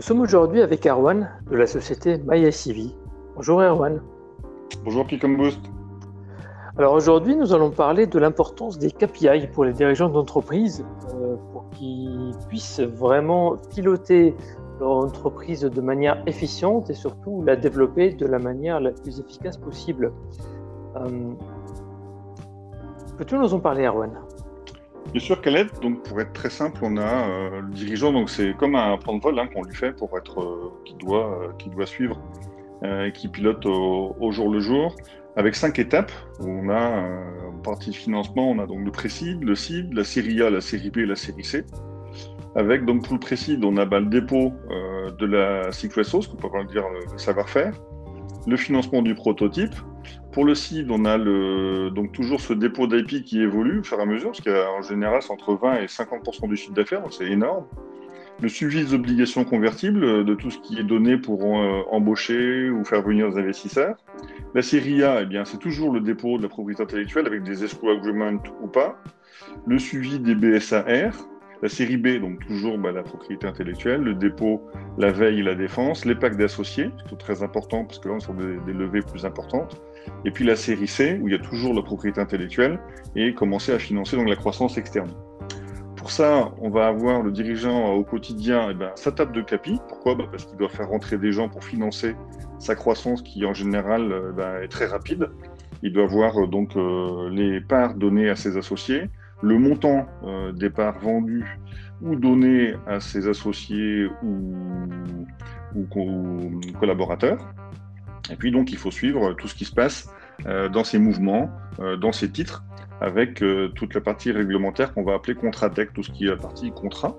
Nous sommes aujourd'hui avec Erwan de la société MyICV. Bonjour Erwan. Bonjour Boost. Alors aujourd'hui, nous allons parler de l'importance des KPI pour les dirigeants d'entreprise euh, pour qu'ils puissent vraiment piloter leur entreprise de manière efficiente et surtout la développer de la manière la plus efficace possible. Euh, peux-tu nous en parler, Erwan? Bien sûr, Khaled. Donc, pour être très simple, on a euh, le dirigeant. Donc, c'est comme un plan de vol hein, qu'on lui fait pour être, euh, qui doit, euh, qui doit suivre, et qui pilote au, jour le jour, avec cinq étapes. On a en partie financement, on a donc le précide, le CID, la série A, la série B, et la série C. Avec donc pour le précide, on a bah, le dépôt de la secret sauce, qu'on peut pas dire le savoir-faire, le financement du prototype, pour le CID, on a donc toujours ce dépôt d'IP qui évolue au fur et à mesure, parce qu'en général, c'est entre 20 et 50% du chiffre d'affaires, donc c'est énorme. Le suivi des obligations convertibles, de tout ce qui est donné pour euh, embaucher ou faire venir des investisseurs. La série A, eh bien, c'est toujours le dépôt de la propriété intellectuelle avec des escrow agreements ou pas. Le suivi des BSAR, la série B, donc toujours bah, la propriété intellectuelle, le dépôt, la veille et la défense, les packs d'associés, c'est très important parce que là, on est des, levées plus importantes. Et puis la série C, où il y a toujours la propriété intellectuelle, et commencer à financer donc la croissance externe. Pour ça, on va avoir le dirigeant au quotidien eh ben, sa table de capi. Pourquoi? Bah, Parce qu'il doit faire rentrer des gens pour financer sa croissance qui, en général, bah, est très rapide. Il doit avoir euh, donc euh, les parts données à ses associés, le montant euh, des parts vendues ou données à ses associés ou, collaborateurs. Et puis donc il faut suivre tout ce qui se passe euh, dans ces mouvements, euh, dans ces titres, avec toute la partie réglementaire qu'on va appeler contrat-tech, tout ce qui est la partie contrat.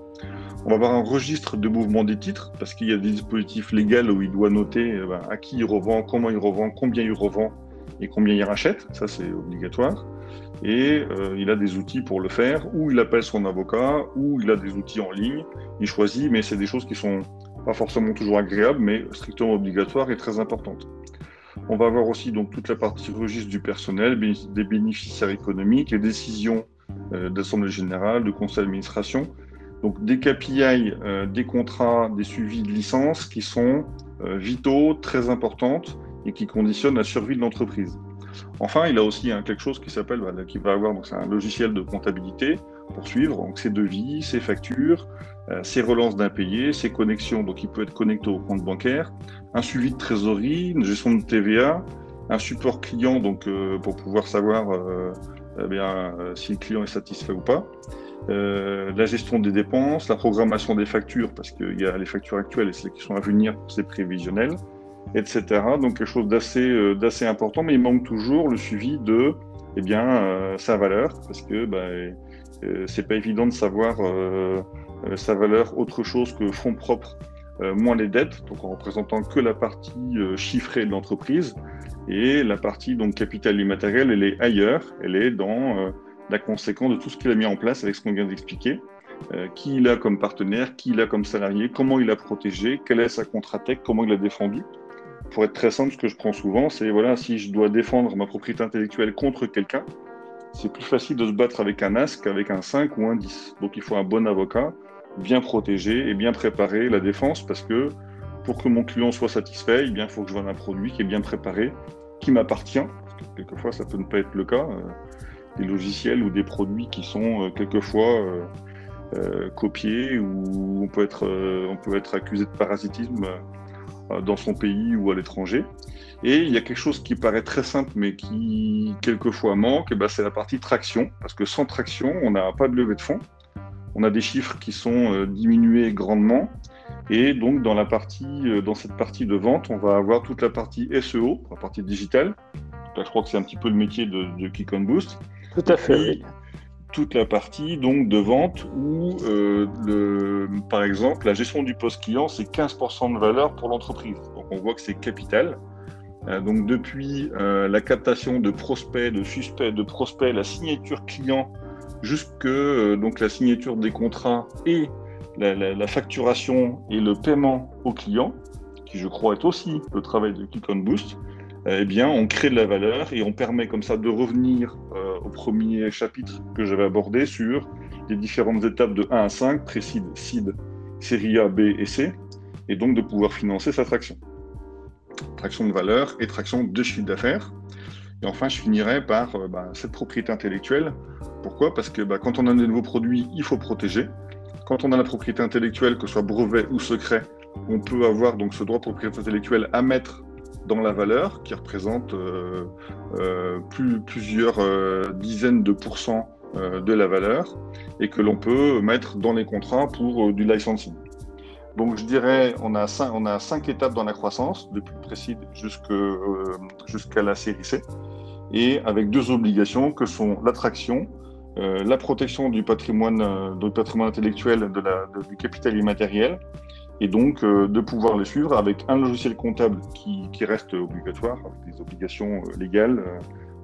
On va avoir un registre de mouvement des titres parce qu'il y a des dispositifs légaux où il doit noter ben, à qui il revend, comment il revend, combien il revend et combien il rachète. Ça, c'est obligatoire et euh, il a des outils pour le faire, ou il appelle son avocat, ou il a des outils en ligne, il choisit, mais c'est des choses qui sont pas forcément toujours agréables, mais strictement obligatoires et très importantes. On va avoir aussi donc toute la partie registre du personnel, des bénéficiaires économiques, les décisions euh, d'assemblée générale, de conseil d'administration, donc des KPI, euh, des contrats, des suivis de licence qui sont vitaux, très importantes et qui conditionnent la survie de l'entreprise. Enfin, il a aussi quelque chose qui s'appelle, bah, va avoir, un logiciel de comptabilité pour suivre ses devis, ses factures, euh, ses relances d'impayés, ses connexions, donc il peut être connecté au compte bancaire, un suivi de trésorerie, une gestion de TVA, un support client donc euh, pour pouvoir savoir euh, eh si le client est satisfait ou pas. la gestion des dépenses, la programmation des factures, parce qu'il y a les factures actuelles et celles qui sont à venir, c'est prévisionnel etc. Donc quelque chose d'assez euh, d'assez important, mais il manque toujours le suivi de eh bien, euh, sa valeur, parce que bah, euh, c'est pas évident de savoir sa valeur autre chose que fonds propres moins les dettes, donc en représentant que la partie chiffrée de l'entreprise, et la partie donc capital immatériel, elle est ailleurs, elle est dans la conséquence de tout ce qu'il a mis en place avec ce qu'on vient d'expliquer. qui il a comme partenaire, qui il a comme salarié, comment il a protégé, quelle est sa contre-attaque, comment il a défendu pour être très simple, ce que je prends souvent, c'est voilà, si je dois défendre ma propriété intellectuelle contre quelqu'un, c'est plus facile de se battre avec un as qu'avec un 5 ou un 10. Donc il faut un bon avocat, bien protégé et bien préparer la défense parce que pour que mon client soit satisfait, eh il faut que je vende un produit qui est bien préparé, qui m'appartient. Parce que quelquefois, ça peut ne pas être le cas. Euh, des logiciels ou des produits qui sont euh, quelquefois euh, copiés ou on peut être, on peut être accusé de parasitisme dans son pays ou à l'étranger. Et il y a quelque chose qui paraît très simple, mais qui quelquefois manque, et ben c'est la partie traction. Parce que sans traction, on n'a pas de levée de fonds. On a des chiffres qui sont euh, diminués grandement. Et donc, dans, la partie, euh, dans cette partie de vente, on va avoir toute la partie SEO, la partie digitale. Là, je crois que c'est un petit peu le métier de, de Kick on Boost. Tout à fait toute la partie donc de vente où, euh, par exemple, la gestion du poste client, c'est 15% de valeur pour l'entreprise. Donc on voit que c'est capital. Euh, donc depuis euh, la captation de prospects, de suspects, de prospects, la signature client, jusque donc la signature des contrats et la, la, facturation et le paiement au client, qui je crois est aussi le travail de Click on Boost. Eh bien, on crée de la valeur et on permet comme ça de revenir euh, au premier chapitre que j'avais abordé sur les différentes étapes de 1 à 5, précide, seed, série A, B et C. et donc de pouvoir financer sa traction. Traction de valeur et traction de chiffre d'affaires. Et enfin, je finirai par euh, bah, cette propriété intellectuelle. Pourquoi? Parce que bah, quand on a de nouveaux produits, il faut protéger. Quand on a la propriété intellectuelle, que ce soit brevet ou secret, on peut avoir donc ce droit de propriété intellectuelle à mettre dans la valeur, qui représente euh, euh, plus, plusieurs dizaines de pourcents de la valeur, et que l'on peut mettre dans les contrats pour du licensing. Donc je dirais, on a cinq, on a cinq étapes dans la croissance, depuis le précide jusqu'à la série C et avec deux obligations que sont l'attraction, euh, la protection du patrimoine, euh, intellectuel, du capital immatériel, et donc euh, de pouvoir les suivre avec un logiciel comptable qui, reste obligatoire, avec des obligations légales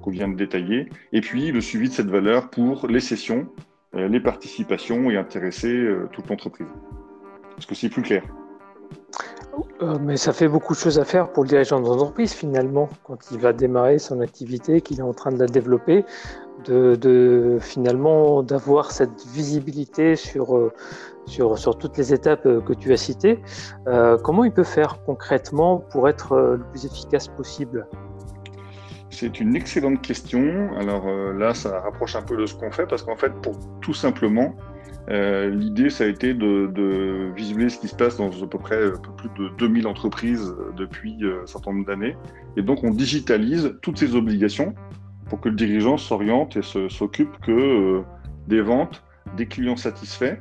qu'on vient de détailler, et puis le suivi de cette valeur pour les cessions, les participations et intéresser toute l'entreprise. Est-ce que c'est plus clair? Euh, mais ça fait beaucoup de choses à faire pour le dirigeant d'entreprise finalement, quand il va démarrer son activité, qu'il est en train de la développer, de, finalement d'avoir cette visibilité sur, euh, sur, toutes les étapes euh, que tu as citées. comment il peut faire concrètement pour être le plus efficace possible? C'est une excellente question. Alors là, ça rapproche un peu de ce qu'on fait parce qu'en fait, pour tout simplement euh, l'idée, ça a été de, visualiser ce qui se passe dans à peu près un peu plus de 2000 entreprises euh, depuis euh, un certain nombre d'années. Et donc, on digitalise toutes ces obligations pour que le dirigeant s'oriente et s'occupe que des ventes, des clients satisfaits.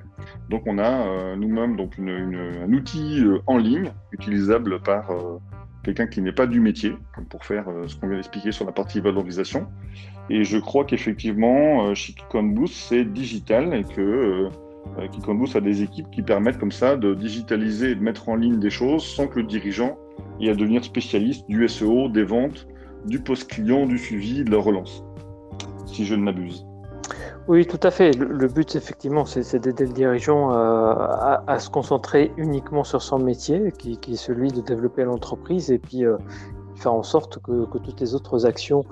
Donc, on a nous-mêmes donc un outil en ligne utilisable par quelqu'un qui n'est pas du métier, pour faire ce qu'on vient d'expliquer sur la partie valorisation. Et je crois qu'effectivement, chez Boost, c'est digital et que euh, Boost a des équipes qui permettent comme ça de digitaliser et de mettre en ligne des choses sans que le dirigeant ait à devenir spécialiste du SEO, des ventes, du post-client, du suivi, de la relance, si je ne m'abuse. Oui, tout à fait. Le, but, effectivement, c'est d'aider le dirigeant euh, à, se concentrer uniquement sur son métier, qui, est celui de développer l'entreprise, et puis euh, faire en sorte que, toutes les autres actions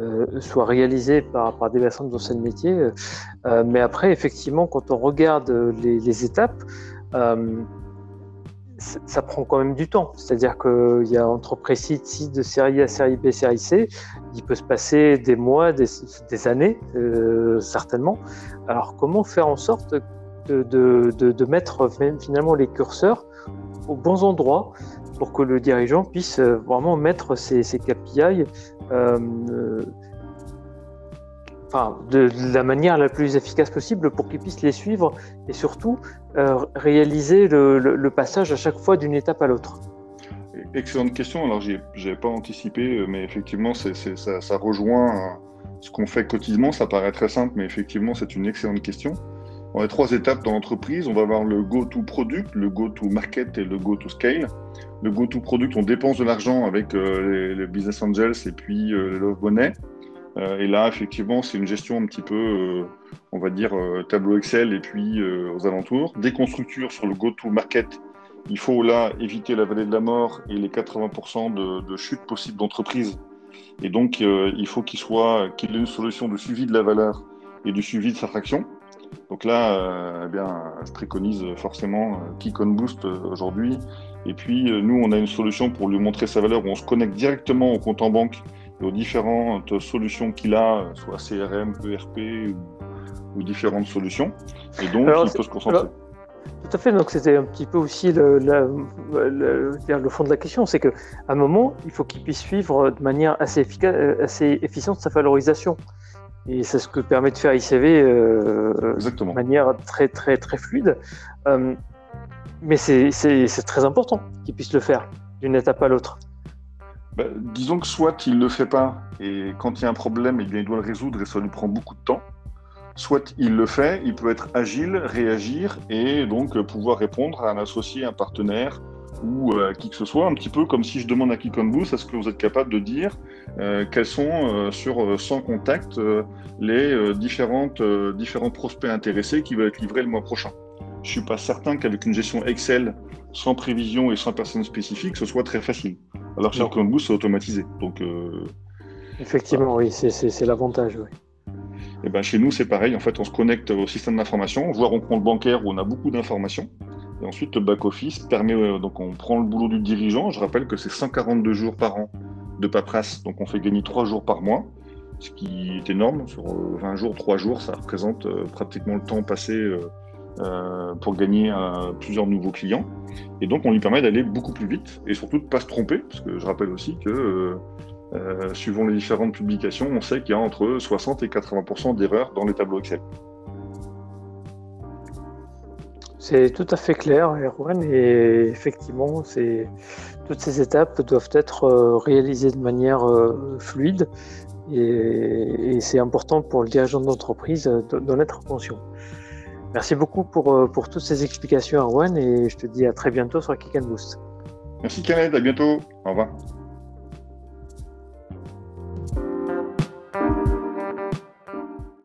euh, soient réalisées par, des personnes dans ce métier. Mais après, effectivement, quand on regarde les, étapes, ça prend quand même du temps. C'est-à-dire qu'il y a entre précis de série A, série B, série C, il peut se passer des mois, des, années, certainement. Alors comment faire en sorte de, mettre finalement les curseurs aux bons endroits pour que le dirigeant puisse euh, vraiment mettre ses, KPI euh, euh, enfin, de, la manière la plus efficace possible pour qu'il puisse les suivre et surtout réaliser le, passage à chaque fois d'une étape à l'autre. Excellente question. Alors, n'avais pas anticipé, mais effectivement, ça, rejoint ce qu'on fait quotidiennement. Ça paraît très simple, mais effectivement, c'est une excellente question. On a trois étapes dans l'entreprise. On va avoir le go-to-product, le go-to-market et le go-to-scale. Le go-to-product, on dépense de l'argent avec euh, les, business angels et puis euh, les love money. Euh, et là, effectivement, c'est une gestion un petit peu, on va dire, tableau Excel et puis aux alentours. Des sur le go-to-market. Il faut là éviter la vallée de la mort et les 80% de, de chute possible d'entreprise. Et donc, il faut qu'il soit, ait une solution de suivi de la valeur et du suivi de sa fraction. Donc là, euh, eh bien, je préconise forcément euh, Kick Boost euh, aujourd'hui. Et puis, nous, on a une solution pour lui montrer sa valeur où on se connecte directement au compte en banque et aux différentes solutions qu'il a, soit CRM, ERP ou, différentes solutions. Et donc, il peut se concentrer. tout à fait. Donc, c'était un petit peu aussi le, le, fond de la question. C'est qu'à un moment, il faut qu'il puisse suivre de manière assez, efficace, assez efficiente sa valorisation. Et c'est ce que permet de faire ICV euh, de manière très, très, très fluide. Euh, mais c'est très important qu'il puisse le faire d'une étape à l'autre. Bah, disons que soit il ne le fait pas, et quand il y a un problème, il doit le résoudre et ça lui prend beaucoup de temps. Soit il le fait, il peut être agile, réagir et donc pouvoir répondre à un associé, un partenaire ou à qui que ce soit, un petit peu comme si je demande à qui comme vous, est-ce que vous êtes capable de dire euh, quels sont euh, sur 100 euh, contacts les différents prospects intéressés qui vont être livrés le mois prochain. Je suis pas certain qu'avec une gestion Excel sans prévision et sans personne spécifique, ce soit très facile. Alors chez vous, c'est automatisé. Donc, Effectivement, oui, c'est l'avantage. Oui. Et ben, chez nous, c'est pareil. En fait, on se connecte au système d'information, voire au compte bancaire où on a beaucoup d'informations. Et ensuite, le back-office permet, euh, donc on prend le boulot du dirigeant. Je rappelle que c'est 142 jours par an de paperasse, donc on fait gagner 3 jours par mois, ce qui est énorme. Sur 20 jours, 3 jours, ça représente pratiquement le temps passé pour gagner plusieurs nouveaux clients. Et donc, on lui permet d'aller beaucoup plus vite et surtout de ne pas se tromper, parce que je rappelle aussi que euh, suivant les différentes publications, on sait qu'il y a entre 60 et 80% d'erreurs dans les tableaux Excel. C'est tout à fait clair, Erwan, et effectivement, toutes ces étapes doivent être euh, réalisées de manière euh, fluide, et, c'est important pour le dirigeant d'entreprise d'en être conscient. Merci beaucoup pour, pour toutes ces explications, Erwan, et je te dis à très bientôt sur Kick Boost. Merci Kenneth, à bientôt. Au revoir.